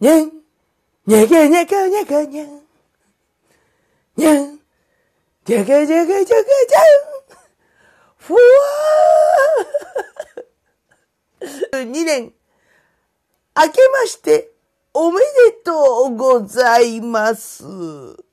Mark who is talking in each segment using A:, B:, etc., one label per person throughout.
A: にゃん、にゃがにゃかにゃかにゃん、にゃん、じゃがじゃがじゃかじゃん、ふわー !2 年、明けまして、おめでとうございます。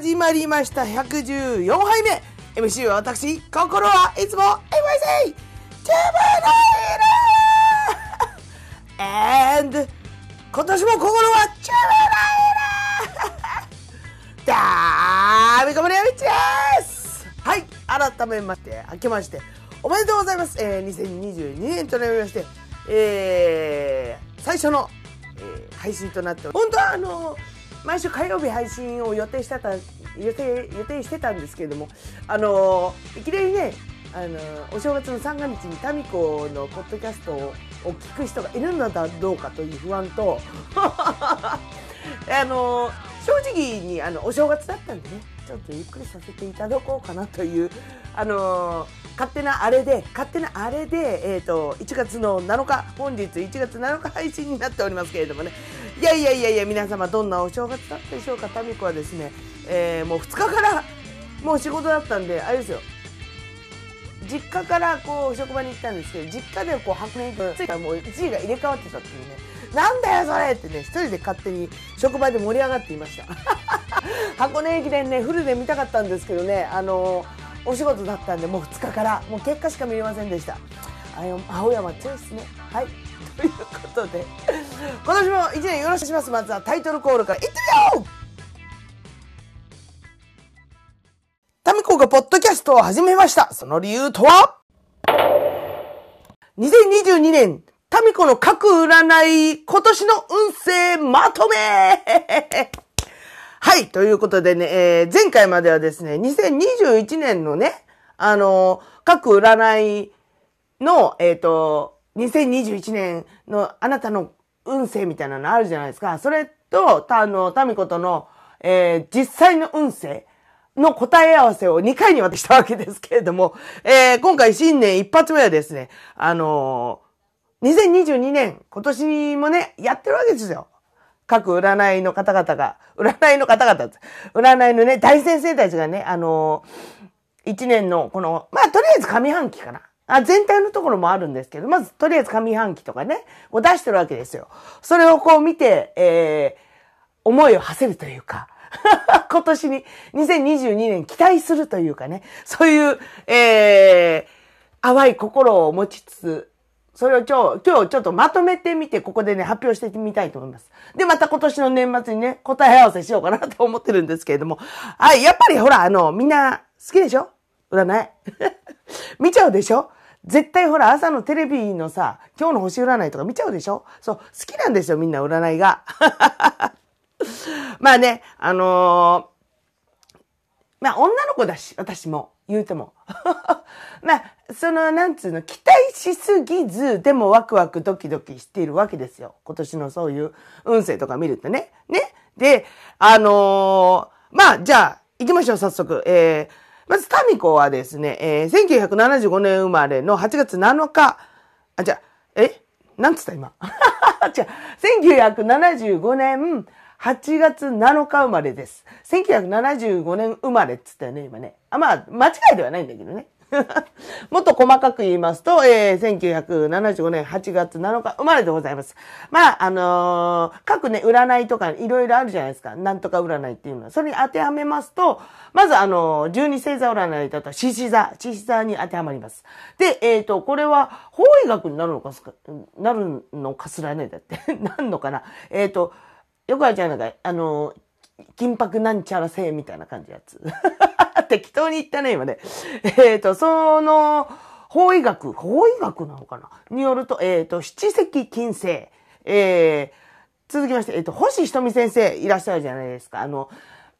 A: 始まりました。114杯目。MC は私、心はいつも MIC! ジャバナイラ !And 今年も心はジャバナイラだ ーみこむりやみちですはい、改めまして、明けまして、おめでとうございます。えー、2022年となりまして、えー、最初の、えー配信となって本当はあのー毎週火曜日配信を予定してた予定予定してたんですけれどもあのいきなりねあのお正月の三が日に民子のポッドキャストを聞く人がいるのだどうかという不安と あの正直にあのお正月だったんでねちょっとゆっくりさせていただこうかなというあの勝手なあれで勝手なあれで、えー、と1月の7日本日1月7日配信になっておりますけれどもねいやいやいやいや皆様どんなお正月だったでしょうか？民子はですね、えーもう2日からもう仕事だったんであれですよ。実家からこう職場に行ったんですけど実家でこう白年行くもう1時が入れ替わってたっていうねなんだよそれってね一人で勝手に職場で盛り上がっていました。箱根駅伝ねフルで見たかったんですけどねあのお仕事だったんでもう2日からもう結果しか見れませんでした。あよ青山強いですね。はいということで今年も1年よろしくしますまずはタイトルコールからいってみようタミコがポッドキャストを始めました。その理由とは ?2022 年、タミコの各占い、今年の運勢まとめはい、ということでね、えー前回まではですね、2021年のね、あのー各占いの、えっ、と、2021年のあなたの運勢みたいなのあるじゃないですか。それと、たあの、タミコとの、えー実際の運勢の答え合わせを2回にわたしたわけですけれども、えー今回新年一発目はですね、あのー2022年、今年もね、やってるわけですよ。各占いの方々が、占いの方々、占いのね、大先生たちがね、あのー、1年のこの、まあ、とりあえず上半期かな。あ全体のところもあるんですけど、まずとりあえず上半期とかね、こう出してるわけですよ。それをこう見て、えー、思いを馳せるというか、今年に2022年期待するというかね、そういう、えー、淡い心を持ちつつ、それを今日、今日ちょっとまとめてみて、ここでね、発表してみたいと思います。で、また今年の年末にね、答え合わせしようかなと思ってるんですけれども。はい、やっぱりほら、あの、みんな好きでしょ？占い？見ちゃうでしょ？絶対ほら、朝のテレビのさ、今日の星占いとか見ちゃうでしょ？そう、好きなんですよ、みんな占いが。まあね、あのーまあ女の子だし、私も、言うても。まあ、その、なんつうの、期待しすぎず、でもワクワクドキドキしているわけですよ。今年のそういう運勢とか見るとね。ね？で、あのーまあ、じゃあ、行きましょう、早速。えー、まず、タミコはですね、えー、1975年生まれの8月7日、あ、じゃ、え？なんつった今？違う。1975年8月7日生まれです。1975年生まれっつったよね、今ね。あ、まあ、間違いではないんだけどね。もっと細かく言いますと、えー、1975年8月7日生まれでございます。まあ、あのー、各ね、占いとかいろいろあるじゃないですか。なんとか占いっていうのは。それに当てはめますと、まずあのー、十二星座占いだと、獅子座、獅子座に当てはまります。で、えっ、ー、と、これは、法医学になるのかすか、なるのかすらねだって。なんのかな。えっ、と、よくあるじゃないか、あの金箔なんちゃら星みたいな感じのやつ。適当に言ったね、今ね。えっ、ー、と、その、法医学、法医学なのかな？によると、えっ、ー、と、七石金星。えー、続きまして、えっ、ー、と、星ひとみ先生いらっしゃるじゃないですか。あの、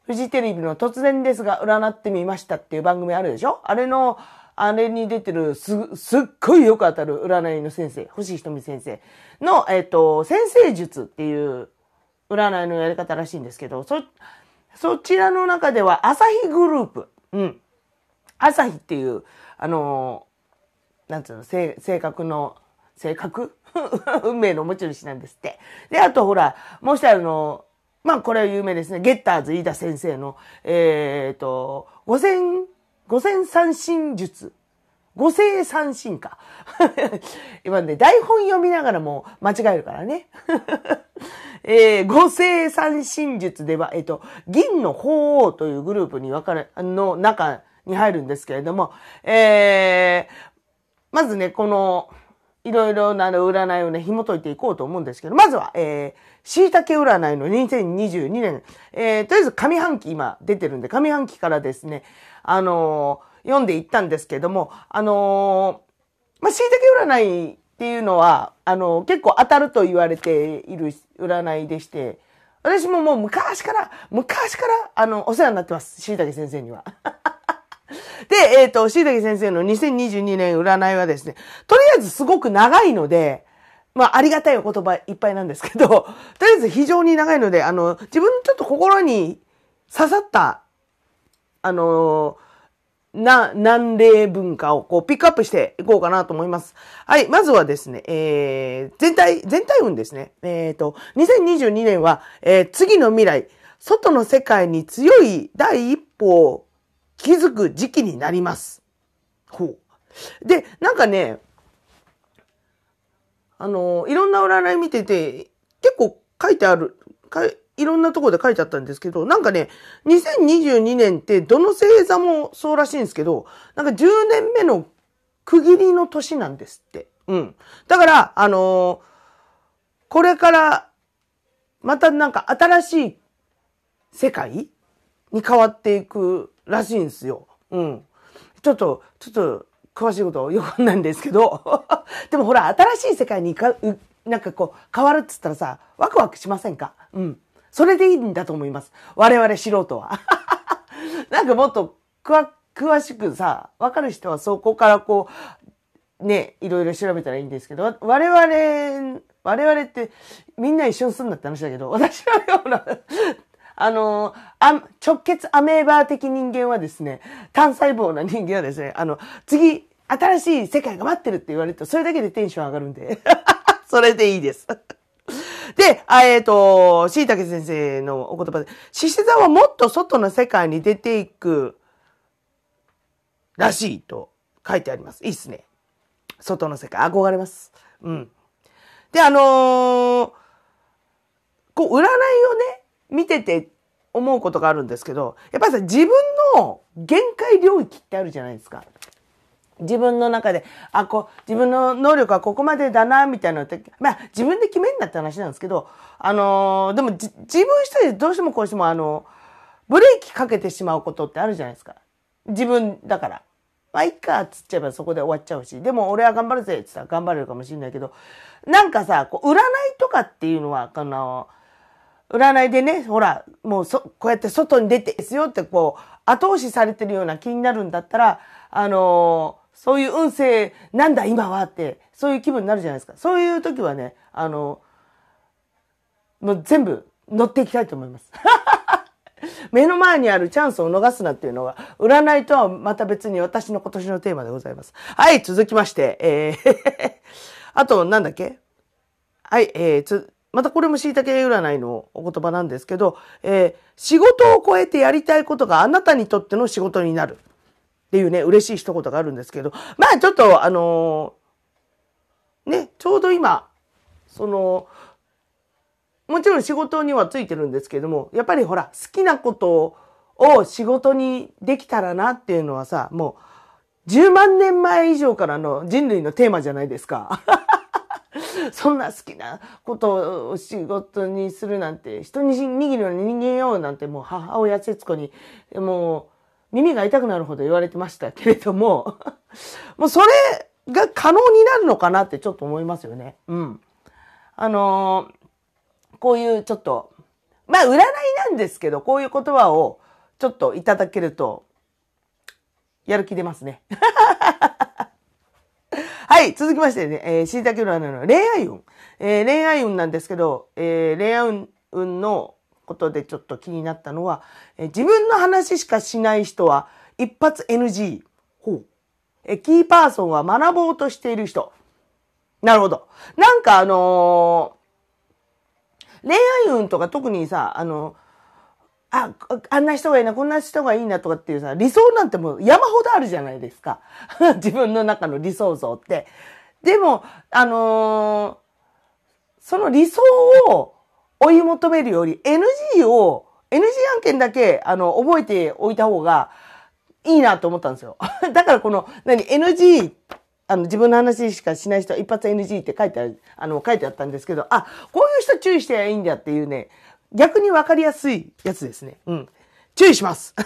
A: フジテレビの突然ですが占ってみましたっていう番組あるでしょ？あれの、あれに出てるす、すっごいよく当たる占いの先生、星ひとみ先生の、えっ、と、先生術っていう占いのやり方らしいんですけど、そ、そちらの中では、朝日グループ。うん。朝日っていう、あのなんつうの、性格の、性格？運命の持ち主なんですって。で、あとほら、もう一人あの、まあこれは有名ですね。ゲッターズ飯田先生の、えっ、ー、と、五千、五千三神術。五世三神か。今ね、台本読みながらも間違えるからね。えー、五世三神術では、えっ、ー、と、銀の鳳凰というグループに分かれ、の中に入るんですけれども、えー、まずね、この、いろいろな占いをね、紐解いていこうと思うんですけど、まずは、えー、椎茸占いの2022年、えー、とりあえず上半期今出てるんで、上半期からですね、あのー、読んでいったんですけども、あのー、まあ、椎茸占いっていうのは、あの、結構当たると言われている占いでして、私ももう昔から、昔から、あの、お世話になってます。椎茸先生には。で、えっ、ー、と、椎茸先生の2022年占いはですね、とりあえずすごく長いので、まあ、ありがたいお言葉いっぱいなんですけど、とりあえず非常に長いので、あの、自分のちょっと心に刺さった、あのーな、南霊文化をこうピックアップしていこうかなと思います。はい。まずはですね、えー、全体、全体運ですね。えっ、ー、と、2022年は、えー、次の未来、外の世界に強い第一歩を築く時期になります。ほう。で、なんかね、あの、いろんな占い見てて、結構書いてある、いろんなところで書いてあったんですけど、なんかね、2022年ってどの星座もそうらしいんですけど、なんか10年目の区切りの年なんですって。うん。だから、あのー、これから、またなんか新しい世界に変わっていくらしいんですよ。うん。ちょっと、ちょっと、詳しいことよくわかんないんですけど。でもほら、新しい世界にか、なんかこう、変わるっつったらさ、ワクワクしませんか？うん。それでいいんだと思います。我々素人は。なんかもっと詳しくさ、わかる人はそこからこう、ね、いろいろ調べたらいいんですけど、我々、我々ってみんな一緒にすんなって話だけど、私のような あの、あ直結アメーバー的人間はですね、単細胞な人間はですね、あの、次、新しい世界が待ってるって言われると、それだけでテンション上がるんで、それでいいです。で、えっ、ー、と、椎茸先生のお言葉で、獅子座はもっと外の世界に出ていくらしいと書いてあります。いいっすね。外の世界、憧れます。うん。で、あのー、こう、占いをね、見てて思うことがあるんですけど、やっぱりさ、自分の限界領域ってあるじゃないですか。自分の中で、あ、こう、自分の能力はここまでだな、みたいなのって、まあ、自分で決めんなって話なんですけど、あのー、でも自分一人でどうしてもこうしても、あの、ブレーキかけてしまうことってあるじゃないですか。自分だから。まあ、いっか、つっちゃえばそこで終わっちゃうし、でも俺は頑張るぜ、つったら頑張れるかもしれないけど、なんかさ、こう、占いとかっていうのは、あの、占いでね、ほら、もうそ、こうやって外に出てですよって、こう、後押しされてるような気になるんだったら、あのそういう運勢なんだ今はって、そういう気分になるじゃないですか。そういう時はね、あの、もう全部乗っていきたいと思います。目の前にあるチャンスを逃すなっていうのが、占いとはまた別に私の今年のテーマでございます。はい、続きまして、えー あと、なんだっけ？はい、えー、つ、またこれも椎茸占いのお言葉なんですけど、えー、仕事を超えてやりたいことがあなたにとっての仕事になる。っていうね、嬉しい一言があるんですけど、まあちょっと、あのー、ね、ちょうど今、その、もちろん仕事にはついてるんですけども、やっぱりほら、好きなことを仕事にできたらなっていうのはさ、もう、10万年前以上からの人類のテーマじゃないですか。そんな好きなことを仕事にするなんて、人に握るのに人間ようなんてもう母親節子に、もう耳が痛くなるほど言われてましたけれども、もうそれが可能になるのかなってちょっと思いますよね。うん。あのー、こういうちょっと、まあ占いなんですけど、こういう言葉をちょっといただけると、やる気出ますね。はい、続きましてね、えー、椎茸占いの恋愛運。えー、恋愛運なんですけど、えー、恋愛運のことでちょっと気になったのは、えー、自分の話しかしない人は一発 NG。ほう。えー、キーパーソンは学ぼうとしている人。なるほど。なんかあのー、恋愛運とか特にさ、あのーあ、あんな人がいいな、こんな人がいいなとかっていうさ、理想なんてもう山ほどあるじゃないですか。自分の中の理想像って。でも、あのー、その理想を追い求めるより NG を、NG 案件だけ、あの、覚えておいた方がいいなと思ったんですよ。だからこの、何、NG、あの、自分の話しかしない人は一発 NG って書いてある、あの、書いてあったんですけど、あ、こういう人注意してはいいんだっていうね、逆にわかりやすいやつですね。うん。注意します。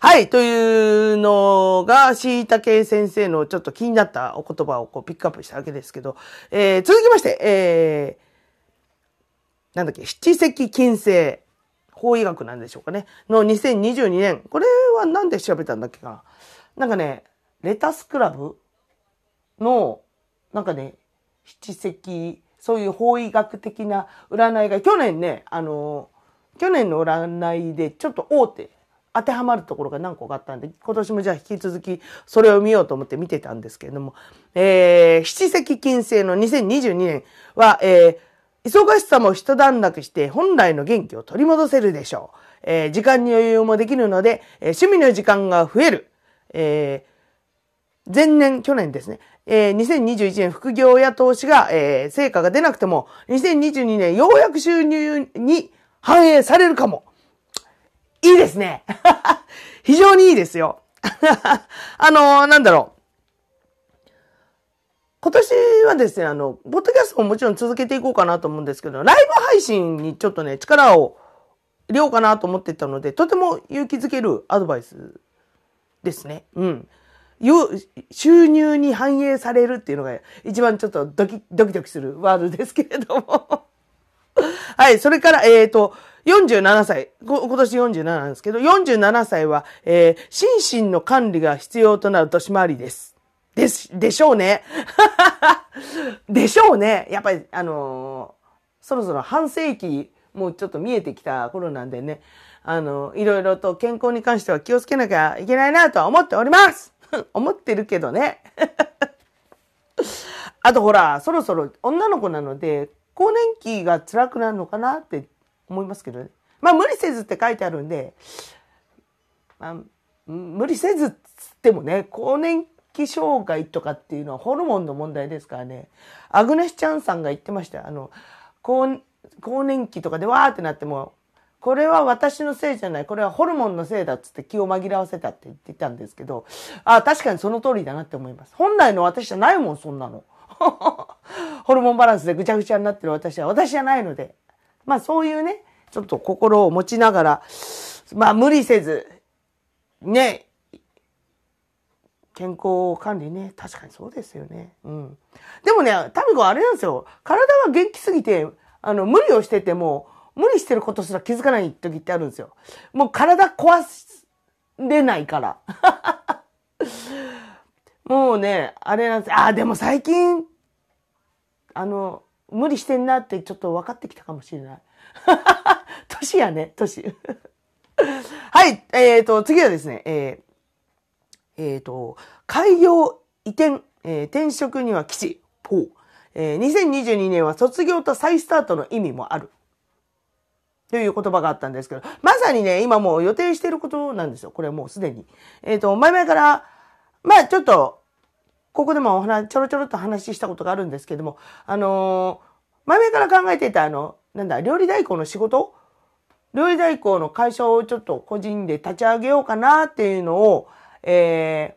A: はい。というのが、椎茸先生のちょっと気になったお言葉をこうピックアップしたわけですけど、えー、続きまして、えー、なんだっけ、七石金星、法医学なんでしょうかね。の2022年。これは何で調べたんだっけかな。なんかね、レタスクラブの、なんかね、七石そういう法医学的な占いが、去年ね、あの、去年の占いでちょっと大手、当てはまるところが何個かあったんで、今年もじゃあ引き続きそれを見ようと思って見てたんですけれども、えー、七石金星の2022年は、えー、忙しさも一段落して本来の元気を取り戻せるでしょう。えー、時間に余裕もできるので、えー、趣味の時間が増える。えー、前年、去年ですね。えー、2021年副業や投資が、えー、成果が出なくても、2022年ようやく収入に反映されるかも。いいですね。非常にいいですよ。あのー、なんだろう。今年はですね、あの、ポッドキャストももちろん続けていこうかなと思うんですけど、ライブ配信にちょっとね、力を入れようかなと思ってたので、とても勇気づけるアドバイスですね。うん。収入に反映されるっていうのが一番ちょっとドキドキドキするワードですけれども はい、それから、えっ、ー、と、47歳、今年47なんですけど、47歳は、えー、心身の管理が必要となる年回りです。です、でしょうね。でしょうね。やっぱり、あのー、そろそろ半世紀、もうちょっと見えてきた頃なんでね、あのー、いろいろと健康に関しては気をつけなきゃいけないなとは思っております 思ってるけどね。あとほら、そろそろ女の子なので、更年期が辛くなるのかなって思いますけどね。まあ無理せずって書いてあるんで、まあ、無理せずっつってもね、更年期障害とかっていうのはホルモンの問題ですからね。アグネス・チャンさんが言ってましたあの、更年期とかでわーってなっても、これは私のせいじゃない。これはホルモンのせいだっつって気を紛らわせたって言ってたんですけど、あ確かにその通りだなって思います。本来の私じゃないもん、そんなの。ホルモンバランスでぐちゃぐちゃになってる私は、私じゃないので。まあそういうね、ちょっと心を持ちながら、まあ無理せず、ね、健康管理ね、確かにそうですよね。うん。でもね、タミコあれなんですよ。体が元気すぎて、あの、無理をしてても、無理してることすら気づかない時ってあるんですよ。もう体壊れないから。もうね、あれなんです。あ、でも最近、あの、無理してんなってちょっと分かってきたかもしれない。年やね、年。はい、えっ、ー、と、次はですね、え、ー、えー、と、開業移転、えー、転職には基地。ほう。えー、2022年は卒業と再スタートの意味もある。という言葉があったんですけど、まさにね、今もう予定していることなんですよ。これはもうすでに。えっ、ー、と、前々から、まあちょっと、ここでもお話、ちょろちょろっと話したことがあるんですけども、あのー、前々から考えていたあの、なんだ、料理代行の仕事？料理代行の会社をちょっと個人で立ち上げようかなっていうのを、え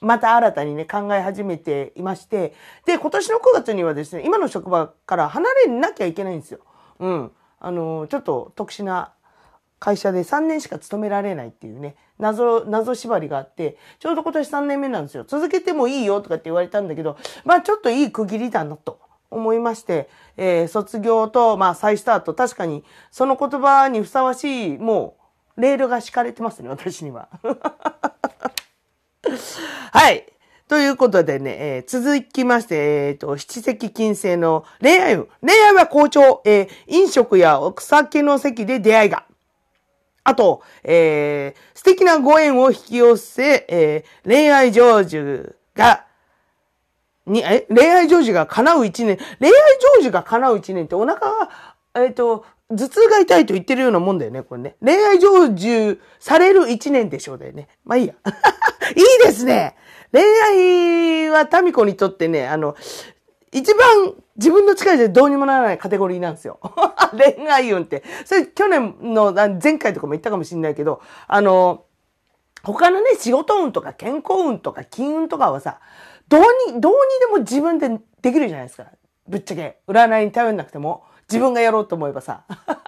A: ー、また新たにね、考え始めていまして、で、今年の9月にはですね、今の職場から離れなきゃいけないんですよ。うん。あの、ちょっと特殊な会社で3年しか勤められないっていうね、謎、謎縛りがあって、ちょうど今年3年目なんですよ。続けてもいいよとかって言われたんだけど、まあちょっといい区切りだなと。思いまして、えー、卒業と、まあ、再スタート、確かに、その言葉にふさわしい、もう、レールが敷かれてますね、私には。はい。ということでね、えー、続きまして、えっ、ー、と、七石金星の恋愛運。恋愛は好調、えー、飲食やお酒の席で出会いが。あと、えー、素敵なご縁を引き寄せ、えー、恋愛成就がに、え、恋愛成就が叶う一年。恋愛成就が叶う一年ってお腹が、えっ、ー、と、頭痛が痛いと言ってるようなもんだよね、これね。恋愛成就される一年でしょうだよね。まあいいや。いいですね。恋愛はタミコにとってね、あの、一番自分の力でどうにもならないカテゴリーなんですよ。恋愛運って。それ去年の前回とかも言ったかもしれないけど、あの、他のね、仕事運とか健康運とか金運とかはさ、どうに、どうにでも自分でできるじゃないですか。ぶっちゃけ。占いに頼んなくても。自分がやろうと思えばさ。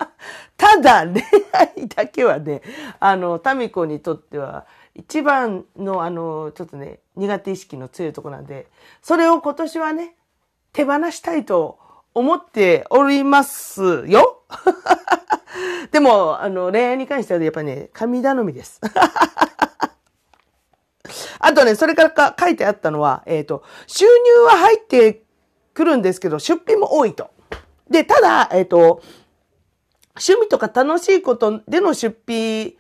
A: ただ、恋愛だけはね、あの、タミコにとっては、一番の、あの、ちょっとね、苦手意識の強いとこなんで、それを今年はね、手放したいと思っておりますよ。でも、あの、恋愛に関してはやっぱね、神頼みです。あとね、それからか書いてあったのは、えっ、ー、と、収入は入ってくるんですけど、出費も多いと。で、ただ、えっ、ー、と、趣味とか楽しいことでの出費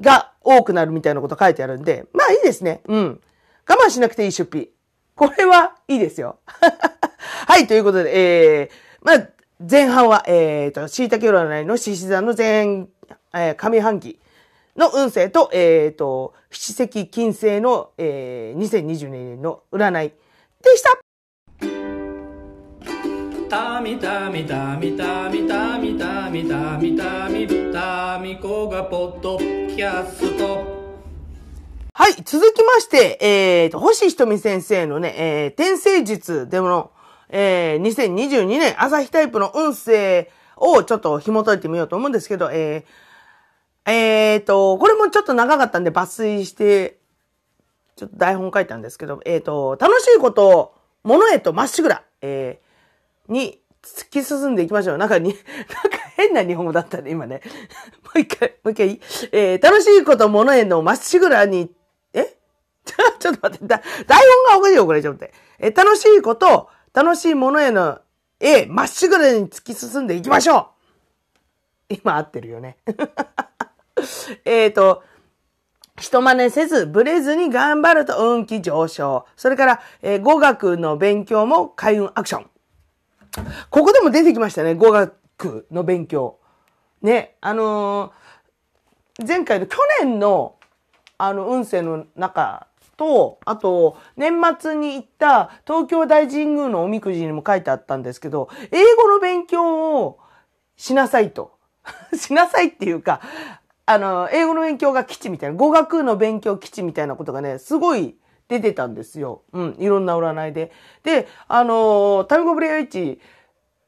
A: が多くなるみたいなこと書いてあるんで、まあいいですね。うん。我慢しなくていい出費。これはいいですよ。はい、ということで、えー、まあ、前半は、えっ、ー、と、椎茸占いの獅子座の前、えー、上半期の運勢と、えっ、ー、と、七石金星の、えー、2022年の占いでした。たみたみたみたみたみたみたみたみたみこがポッドキャスト。はい、続きまして、えーと、星ひとみ先生のね、えー、天星術でも、えー、2022年朝日タイプの運勢をちょっと紐解いてみようと思うんですけど、えー、え、ー、と、これもちょっと長かったんで抜粋して、ちょっと台本書いたんですけど、え、ー、と、楽しいことを、物へとまっしぐら、えー、に突き進んでいきましょう。なんかに、なんか変な日本語だったね、今ね。もう一回、もう一回えー、楽しいこと、物へのまっしぐらに、え？ちょっと待って、だ台本がおかしいよ、これ、ちょっと待って。えー、楽しいこと、楽しいものへの、えまっしぐらに突き進んでいきましょう今合ってるよね。えっと、人真似せず、ブレずに頑張ると運気上昇。それから、えー、語学の勉強も開運アクション。ここでも出てきましたね、語学の勉強。ね、あのー、前回の去年の、あの、運勢の中と、あと、年末に行った東京大神宮のおみくじにも書いてあったんですけど、英語の勉強をしなさいと。しなさいっていうか、あの、英語の勉強が基地みたいな、語学の勉強基地みたいなことがね、すごい出てたんですよ。うん、いろんな占いで。で、あの、タイムゴブレアイチ、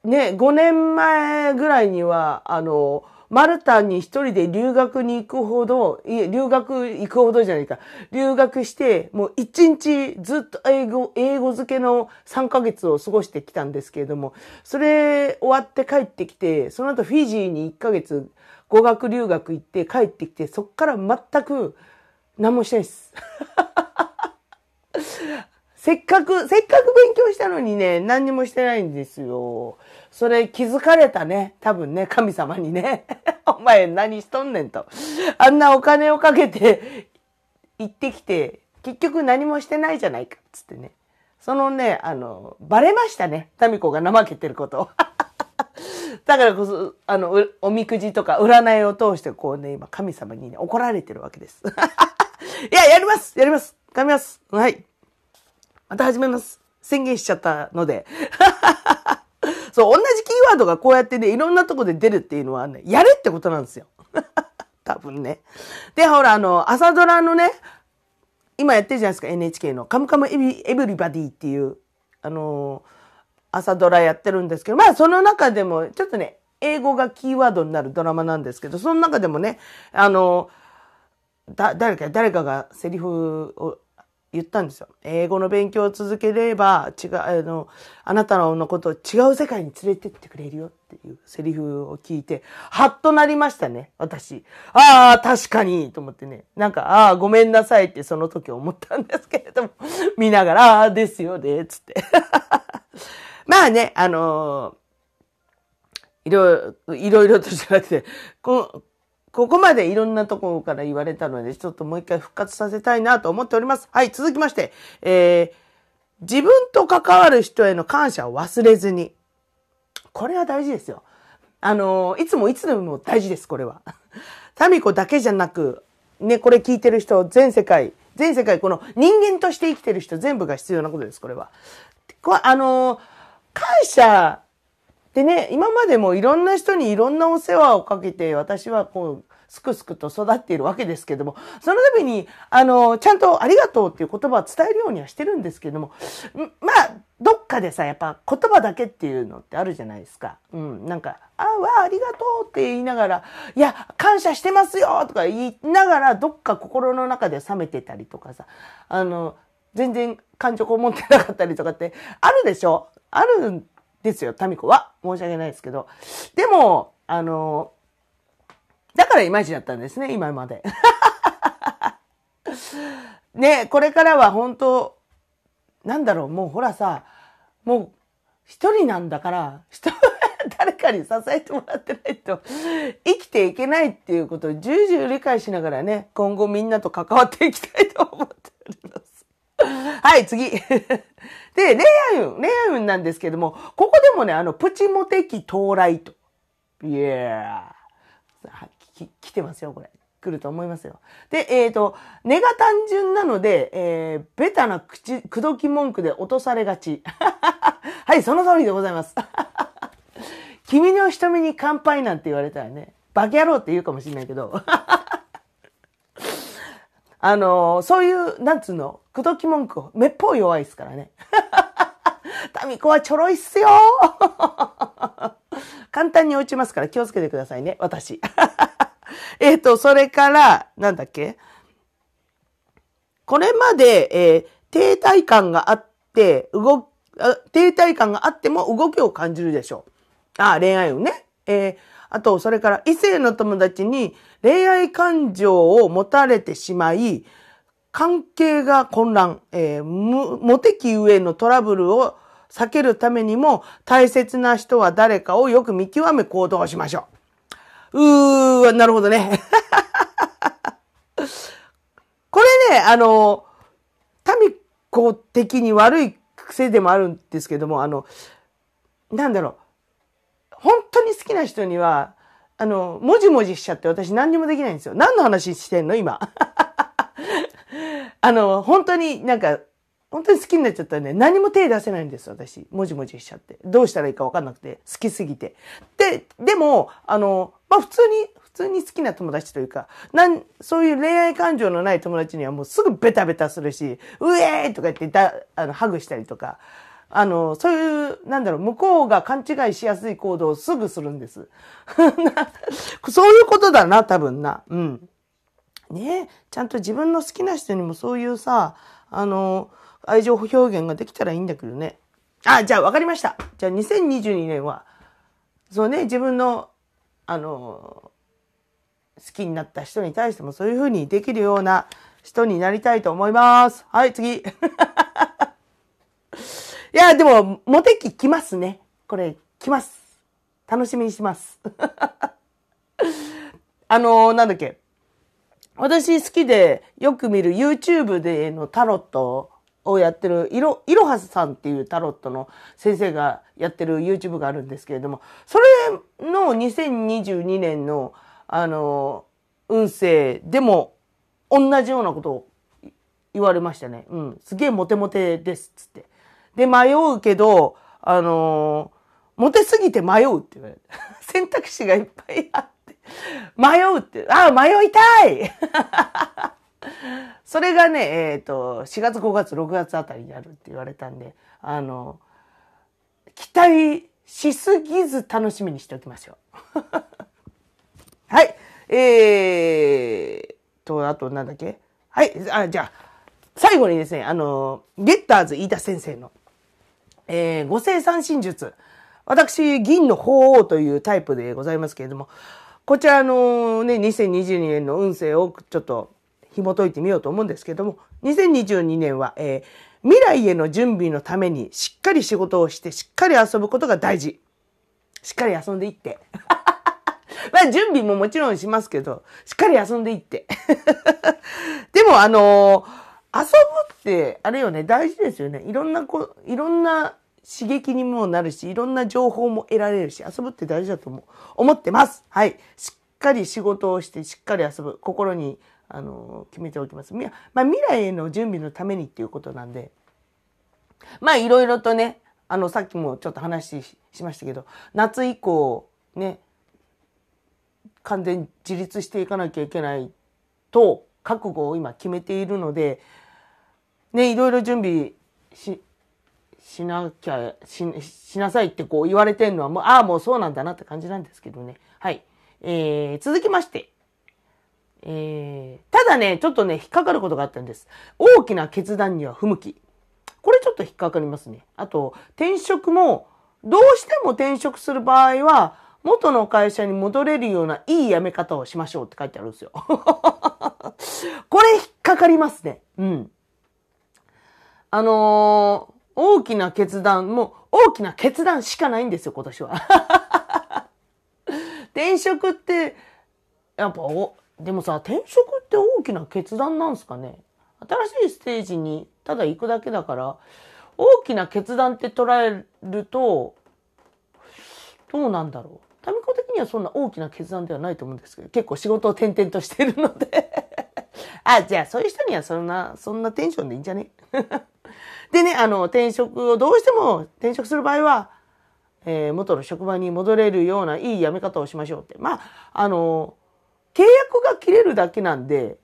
A: ね、5年前ぐらいには、あの、マルタに一人で留学に行くほど、いえ、留学行くほどじゃないか。留学して、もう一日ずっと英語、英語漬けの3ヶ月を過ごしてきたんですけれども、それ終わって帰ってきて、その後フィジーに1ヶ月語学留学行って帰ってきて、そっから全く何もしてないです。せっかく、せっかく勉強したのにね、何にもしてないんですよ。それ気づかれたね。多分ね、神様にね。お前何しとんねんと。あんなお金をかけて行ってきて、結局何もしてないじゃないか。つってね。そのね、あの、バレましたね。タミコが怠けてること。だからこそ、あの、おみくじとか占いを通してこうね、今神様にね、怒られてるわけです。いや、やりますやります噛みますはい。また始めます。宣言しちゃったので。そう、同じキーワードがこうやってね、いろんなとこで出るっていうのはね、やれってことなんですよ。多分ね。で、ほら、あの、朝ドラのね、今やってるじゃないですか、NHK の。カムカムエビエブリバディっていう、あの朝ドラやってるんですけど、まあその中でも、ちょっとね、英語がキーワードになるドラマなんですけど、その中でもね、あのだ、誰か、誰かがセリフを言ったんですよ。英語の勉強を続ければ、違う、あの、あなたのことを違う世界に連れてってくれるよっていうセリフを聞いて、はっとなりましたね、私。ああ、確かに、と思ってね。なんか、ああ、ごめんなさいってその時思ったんですけれども、見ながら、ああ、ですよね、つって。まあね、あのー、いろいろ、いろいろとじゃなくて、こここまでいろんなところから言われたので、ちょっともう一回復活させたいなと思っております。はい、続きまして、えー、自分と関わる人への感謝を忘れずに。これは大事ですよ。あのー、いつもいつでも大事です、これは。タミコだけじゃなく、ね、これ聞いてる人、全世界、全世界、この人間として生きてる人全部が必要なことです、これは。こあのー、感謝でね、今までもいろんな人にいろんなお世話をかけて、私はこう、すくすくと育っているわけですけども、その度に、あの、ちゃんとありがとうっていう言葉を伝えるようにはしてるんですけども、まあ、どっかでさ、やっぱ言葉だけっていうのってあるじゃないですか。うん、なんか、あ、わあ、ありがとうって言いながら、いや、感謝してますよとか言いながら、どっか心の中で冷めてたりとかさ、あの、全然感情こもってなかったりとかってあるでしょ？あるですよ、タミコは。申し訳ないですけど。でも、あの、だからいまいちだったんですね、今まで。ね、これからは本当なんだろう、もうほらさ、もう一人なんだから、人、誰かに支えてもらってないと生きていけないっていうことを重々理解しながらね、今後みんなと関わっていきたいと思っております。はい、次。で、恋愛運、恋愛運なんですけども、ここでもね、あの、プチモテ期到来と。いやー。来てますよ、これ。来ると思いますよ。で、えっ、ー、と、根が単純なので、えー、ベタな口、口説き文句で落とされがち。はい、その通りでございます。君の瞳に乾杯なんて言われたらね、バカ野郎って言うかもしれないけど。あの、そういう、なんつうの、口説き文句、めっぽう弱いですからね。タミコはちょろいっすよ 簡単に落ちますから気をつけてくださいね、私。えっと、それから、なんだっけ？これまで、えー、停滞感があって、動停滞感があっても動きを感じるでしょう。あ、恋愛運ね。えー、あと、それから異性の友達に恋愛感情を持たれてしまい、関係が混乱、えー、モテ期上のトラブルを避けるためにも大切な人は誰かをよく見極め行動しましょう。うー、なるほどね。これね、あの、タミコ的に悪い癖でもあるんですけども、あの、なんだろう。本当に好きな人には、あの、もじもじしちゃって私何にもできないんですよ。何の話してんの今？あの、本当になんか、本当に好きになっちゃったらね、何も手出せないんです、私。もじもじしちゃって。どうしたらいいかわかんなくて、好きすぎて。で、でも、あの、まあ、普通に、普通に好きな友達というか、なん、そういう恋愛感情のない友達にはもうすぐベタベタするし、うえーとか言ってだ、あの、ハグしたりとか、あの、そういう、なんだろう、向こうが勘違いしやすい行動をすぐするんです。そういうことだな、多分な。うん。ねちゃんと自分の好きな人にもそういうさ、あの、愛情表現ができたらいいんだけどね。あ、じゃあ分かりました。じゃあ2022年は、そうね、自分の、あの、好きになった人に対してもそういうふうにできるような人になりたいと思います。はい、次。いや、でも、モテ期来ますね。これ、来ます。楽しみにします。あのー、なんだっけ。私好きでよく見る YouTube でのタロットをやってるいろいろはさんっていうタロットの先生がやってる YouTube があるんですけれどもそれの2022年のあの運勢でも同じようなことを言われましたね。うん。すげえモテモテですつって。で迷うけどあのモテすぎて迷うって言われて 選択肢がいっぱいあって迷うってあ迷いたい それがね、えっ、ー、と、4月、5月、6月あたりにあるって言われたんで、あの、期待しすぎず楽しみにしておきましょう。はい。えーと、あとなんだっけ？はい。あ、じゃあ、最後にですね、あの、ゲッターズ飯田先生の、えー、ご生産真術。私、銀の鳳凰というタイプでございますけれども、こちらのね、2022年の運勢をちょっと紐解いてみようと思うんですけども、2022年は、えー、未来への準備のためにしっかり仕事をしてしっかり遊ぶことが大事。しっかり遊んでいって。まあ準備ももちろんしますけど、しっかり遊んでいって。でもあのー、遊ぶって、あれよね、大事ですよね。いろんなこ、いろんな刺激にもなるし、いろんな情報も得られるし、遊ぶって大事だと思う、思ってます。はい。しっかり仕事をして、しっかり遊ぶ。心にあの決めておきます。まあ、未来への準備のためにっていうことなんで、まあいろいろとね、あのさっきもちょっと話しましたけど、夏以降ね、完全自立していかなきゃいけないと覚悟を今決めているので、ね、いろいろ準備し、しなきゃ、し、しなさいってこう言われてるのはもう、ああ、もうそうなんだなって感じなんですけどね。はい。えー、続きまして、えー、ただね、ちょっとね、引っかかることがあったんです。大きな決断には不向き。これちょっと引っかかりますね。あと、転職も、どうしても転職する場合は、元の会社に戻れるようないい辞め方をしましょうって書いてあるんですよ。これ引っかかりますね。うん。あのー、大きな決断、もう大きな決断しかないんですよ、今年は。転職って、やっぱお、でもさ、転職って大きな決断なんすかね？新しいステージにただ行くだけだから、大きな決断って捉えると、どうなんだろう？タミコ的にはそんな大きな決断ではないと思うんですけど、結構仕事を転々としてるので あ、じゃあそういう人にはそんな、そんなテンションでいいんじゃね？でね、あの、転職をどうしても転職する場合は、えー、元の職場に戻れるようないい辞め方をしましょうって。まあ、あの、契約が切れるだけなんで、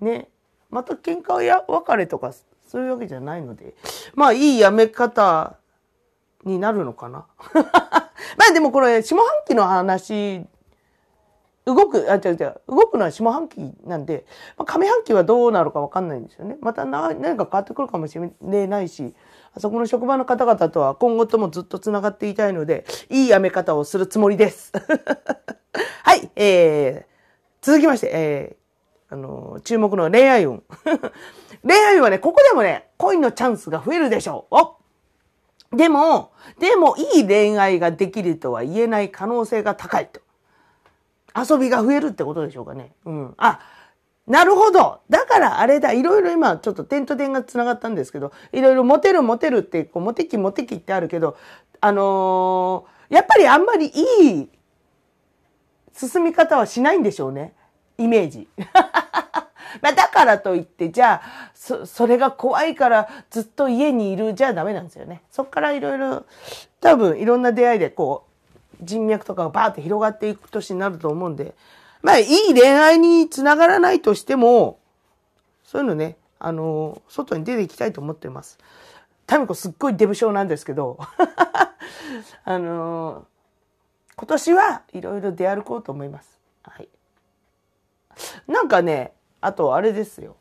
A: ね、また喧嘩や別れとかそういうわけじゃないので、まあいいやめ方になるのかな。まあでもこれ下半期の話、動く、あ、違う違う、動くのは下半期なんで、まあ、上半期はどうなるかわかんないんですよね。また何か変わってくるかもしれないし、あそこの職場の方々とは今後ともずっと繋がっていたいので、いいやめ方をするつもりです。はい、えー、続きまして、えー、あのー、注目の恋愛運。恋愛運はね、ここでもね、恋のチャンスが増えるでしょう。おでも、でも、いい恋愛ができるとは言えない可能性が高いと。遊びが増えるってことでしょうかね。うん。あ、なるほど。だからあれだ。いろいろ今、ちょっと点と点が繋がったんですけど、いろいろモテるモテるって、こう、モテ期モテ期ってあるけど、あのー、やっぱりあんまりいい進み方はしないんでしょうね。イメージ。まあだからといって、じゃあ、そ、それが怖いからずっと家にいるじゃダメなんですよね。そっからいろいろ、多分いろんな出会いでこう、人脈とかがバーって広がっていく年になると思うんで、まあいい恋愛につながらないとしても、そういうのね、あの、外に出ていきたいと思ってます。タミコすっごいデブ症なんですけど、あの今年はいろいろ出歩こうと思います。はい。なんかね、あとあれですよ。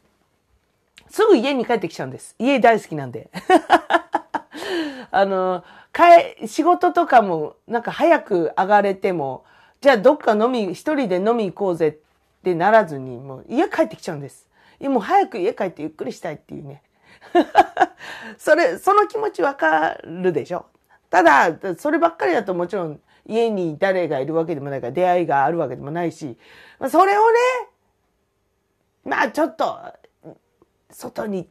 A: すぐ家に帰ってきちゃうんです。家大好きなんで。あの、帰、仕事とかもなんか早く上がれても、じゃあどっか飲み、一人で飲み行こうぜってならずに、もう家帰ってきちゃうんです。もう早く家帰ってゆっくりしたいっていうね。それ、その気持ちわかるでしょ？ただ、そればっかりだともちろん家に誰がいるわけでもないから出会いがあるわけでもないし、まあそれをね、まあちょっと、外に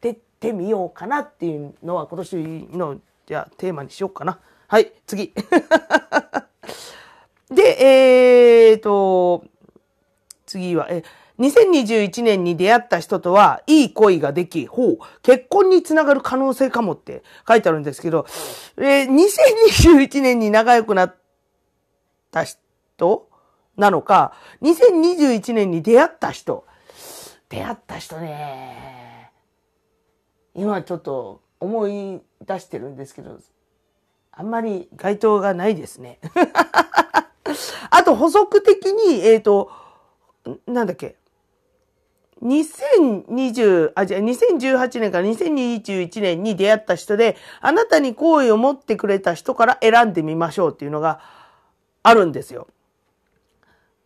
A: 出てみようかなっていうのは今年のじゃあテーマにしようかな。はい、次。で、えーと、次は、え、2021年に出会った人とはいい恋ができ、ほう、結婚につながる可能性かもって書いてあるんですけど、えー、2021年に仲良くなった人なのか、2021年に出会った人、出会った人ね、今ちょっと思い出してるんですけど、あんまり該当がないですね。あと補足的に、えっ、ー、と、なんだっけ。2020、あ、じゃあ2018年から2021年に出会った人で、あなたに好意を持ってくれた人から選んでみましょうっていうのがあるんですよ。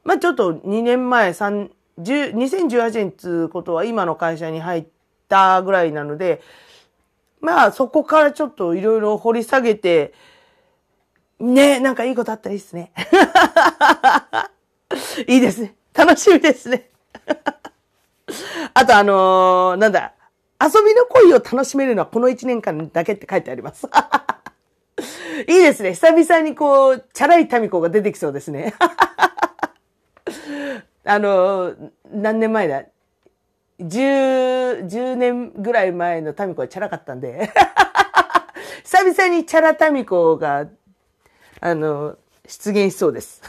A: まあちょっと2年前、3、2018年っていうことは今の会社に入ったぐらいなので、まあそこからちょっといろいろ掘り下げて、ねなんかいいことあったらいいですね。いいですね。楽しみですね。あとあのー、なんだ、遊びの恋を楽しめるのはこの1年間だけって書いてあります。いいですね。久々にこう、チャラいタミコが出てきそうですね。あのー、何年前だ？?10、年ぐらい前のタミコはチャラかったんで。久々にチャラタミコが、あの、出現しそうです。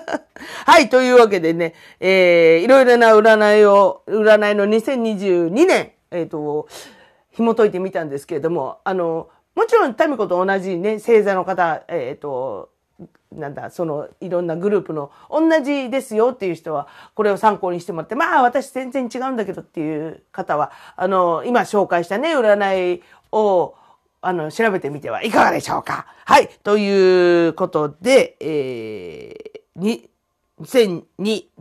A: はい、というわけでね、えー、いろいろな占いを、占いの2022年、えっ、ー、と、紐解いてみたんですけれども、あの、もちろん、タミコと同じね、星座の方、えっ、ー、と、なんだ、その、いろんなグループの、同じですよっていう人は、これを参考にしてもらって、まあ、私全然違うんだけどっていう方は、あの、今紹介したね、占いを、あの、調べてみてはいかがでしょうか。はい。ということで、えー、に、2002、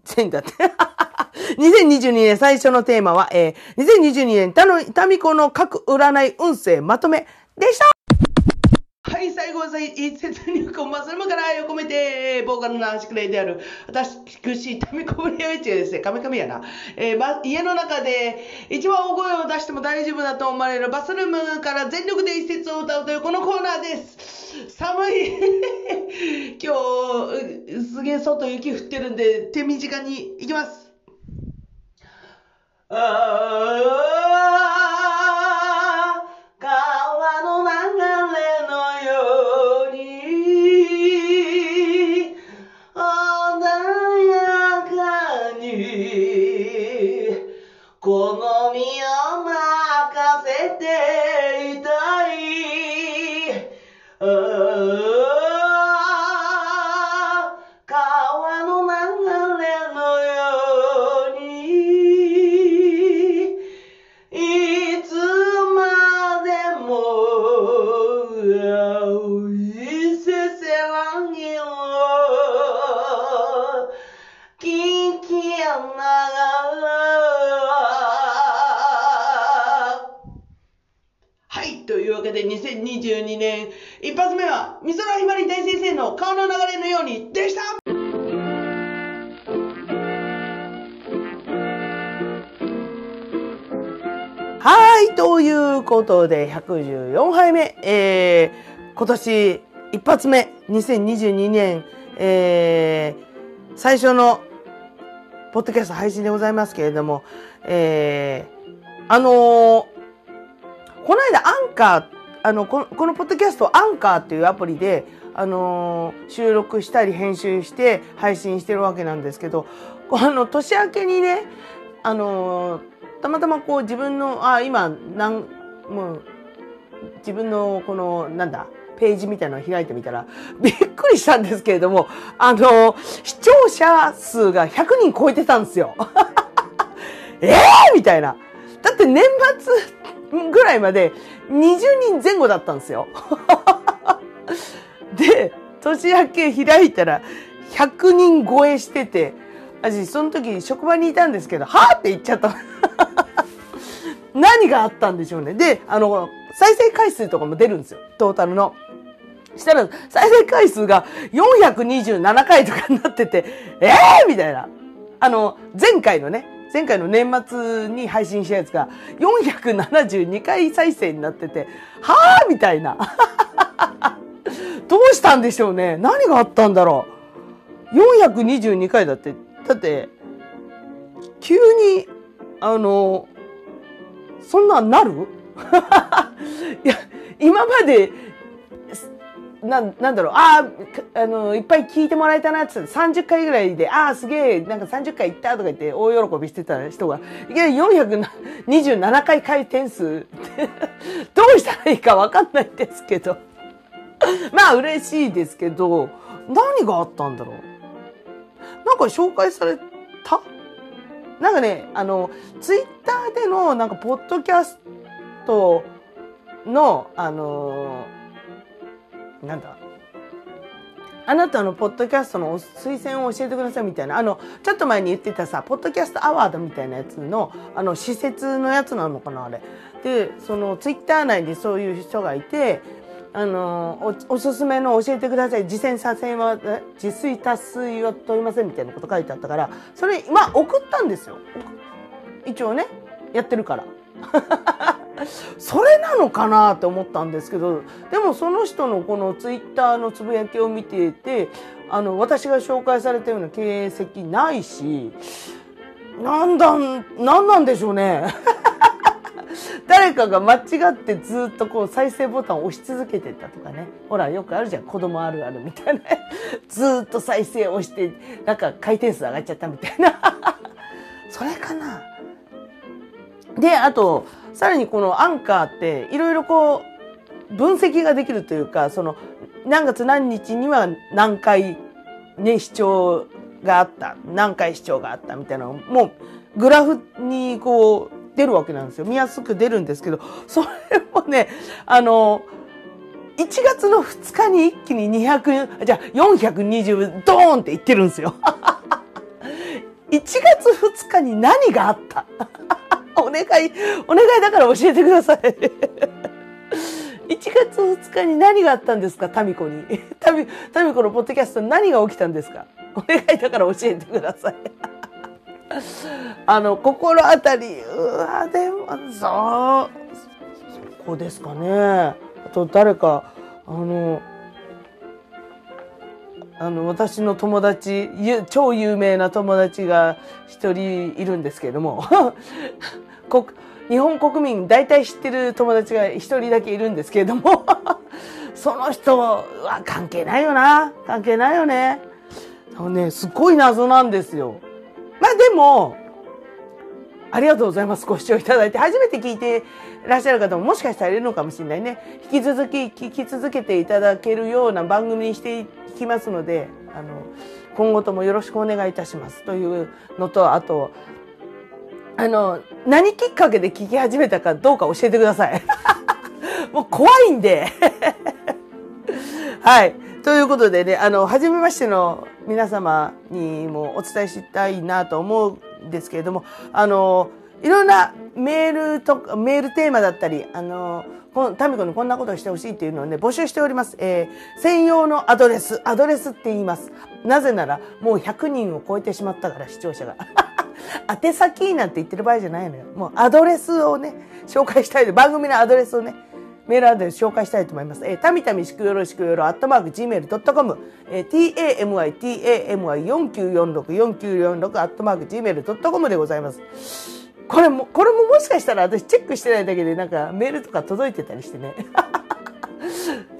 A: 1000だって。2022年最初のテーマは、えー、2022年たの、タミコの各占い運勢まとめでしたはい、最後は一節にこんばんするから愛を込めて、ボーカルの足くれである、私、タミコブリアウィチですね、カメカメやな。えー、ま、家の中で一番大声を出しても大丈夫だと思われるバスルームから全力で一節を歌うというこのコーナーです。寒い 今日、すげえ外雪降ってるんで、手短に行きます。あーいうことで、114杯目、えー、今年一発目、2022年、えー、最初のポッドキャスト配信でございますけれども、えー、あのー、この間アンカー、あのこの、このポッドキャストアンカーっていうアプリで、あのー、収録したり編集して配信してるわけなんですけど、あの、年明けにね、あのーたまたまこう自分の、あ、今、なん、もう、自分のこの、なんだ、ページみたいなのを開いてみたら、びっくりしたんですけれども、あの、視聴者数が100人超えてたんですよ。え えー、みたいな。だって年末ぐらいまで20人前後だったんですよ。で、年明け開いたら100人超えしてて、私その時職場にいたんですけど、はぁって言っちゃった。何があったんでしょうね。で、あの、再生回数とかも出るんですよ。トータルの。したら、再生回数が427回とかになってて、ええー、みたいな。あの、前回のね、前回の年末に配信したやつが472回再生になってて、はぁみたいな。どうしたんでしょうね何があったんだろう ?422 回だって、だって、急に、あの、そんなんなる？いや、今までななんだろう、ああ、あの、いっぱい聞いてもらえたなって30回ぐらいで、ああ、すげえ、なんか30回行ったとか言って大喜びしてた人が、いきなり427回回転数どうしたらいいかわかんないですけど。まあ嬉しいですけど、何があったんだろう？なんか紹介された？なんかね、あの、ツイッターでの、なんか、ポッドキャストの、あのなんだあなたのポッドキャストの推薦を教えてくださいみたいな、あの、ちょっと前に言ってたさ、ポッドキャストアワードみたいなやつの、あの、施設のやつなのかな、あれ。で、その、ツイッター内でそういう人がいて、あのお、おすすめの教えてください。次戦左遷は、自炊達水は取りませんみたいなこと書いてあったから、それ、まあ、送ったんですよ。一応ね、やってるから。それなのかなって思ったんですけどでもその人のこのツイッターのつぶやきを見ていてあの私が紹介されたような形跡ないしなんだなんなんでしょうね誰かが間違ってずっとこう再生ボタンを押し続けてたとかね。ほらよくあるじゃん。子供あるあるみたいな。ずっと再生押してなんか回転数上がっちゃったみたいな。それかな。であとさらにこのアンカーっていろいろこう分析ができるというかその何月何日には何回ね視聴があった。何回視聴があったみたいなのもうグラフにこう出るわけなんですよ見やすく出るんですけど それもねあの1月の2日に一気に200じゃあ420ドーンっていってるんですよ。1月2日に何があった？お願い、お願いだから教えてください。1月2日に何があったんですか？タミコに。タミ、タミコのポッドキャストに何が起きたんですか？お願いだから教えてください。あの、心当たり、うわ、でも、そう、そこですかね。あと誰か、あの、あの私の友達超有名な友達が一人いるんですけれども。日本国民大体知ってる友達が一人だけいるんですけれども。その人は関係ないよな。関係ないよね。ねすごい謎なんですよ。まあでもありがとうございます。ご視聴いただいて、初めて聞いていらっしゃる方ももしかしたらいるのかもしれないね。引き続き聞き続けていただけるような番組にしていきますので、あの、今後ともよろしくお願いいたします。というのと、あと、あの、何きっかけで聞き始めたかどうか教えてください。もう怖いんで はい。ということでね、あの、初めましての皆様にもお伝えしたいなと思うんですけれども、あの、いろんなメールとか、メールテーマだったり、あの、このタミコにこんなことをしてほしいっていうのをね、募集しております。えー、専用のアドレス、アドレスって言います。なぜなら、もう100人を超えてしまったから、視聴者が。宛先なんて言ってる場合じゃないのよ。もうアドレスをね、紹介したいで、番組のアドレスをね、メールアドレス紹介したいと思います。えー、たみたみしくよろしくよろ、アットマーク gmail.com、えー、tamy,tamy,4946,4946、アットマーク gmail.com でございます。これも、これももしかしたら私チェックしてないだけでなんかメールとか届いてたりしてね。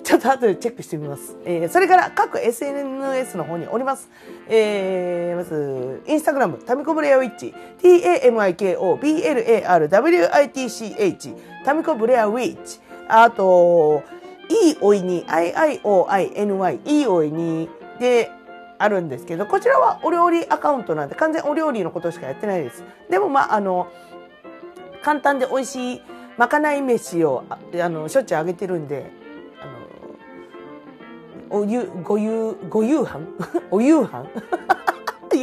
A: ちょっと後でチェックしてみます。えー、それから各 SNS の方におります。えー、まず、インスタグラム、タミコブレアウィッチ、t-a-m-i-k-o-b-l-a-r-w-i-t-c-h、タミコブレアウィッチ、あと、いいおいに、i-i-o-i-n-y、いいおいにであるんですけど、こちらはお料理アカウントなんで、完全お料理のことしかやってないです。でも、まあ、あの、簡単で美味しいまかない飯をあのしょっちゅうあげてるんで、あの、おゆ、ごゆ、ご夕飯？お夕飯？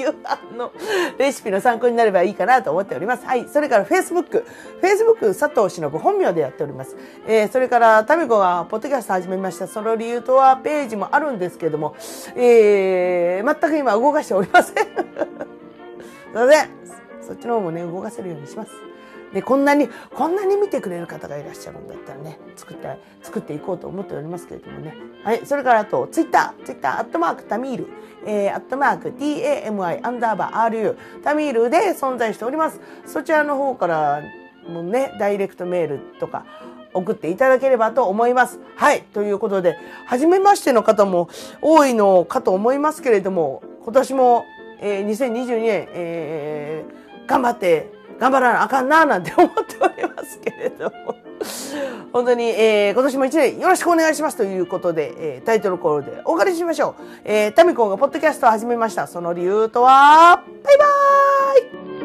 A: 夕飯のレシピの参考になればいいかなと思っております。はい。それから Facebook。Facebook 佐藤忍本名でやっております。えー、それからタミコがポッドキャスト始めました。その理由とはページもあるんですけども、えー、全く今動かしておりません。すいません。そっちの方もね、動かせるようにします。で、こんなに、こんなに見てくれる方がいらっしゃるんだったらね、作って、作っていこうと思っておりますけれどもね。はい、それからあと、ツイッター、ツイッター、アットマーク、タミール、えー、アットマーク、tami、アンダーバー、ru、タミールで存在しております。そちらの方からもね、ダイレクトメールとか、送っていただければと思います。はい。ということで、初めましての方も多いのかと思いますけれども、今年も、えー、2022年、えー、頑張って、頑張らなあかんななんて思っておりますけれども。本当に、えー、今年も一年よろしくお願いしますということで、えー、タイトルコールでお借りしましょう。えー、タミコンがポッドキャストを始めました。その理由とは、バイバーイ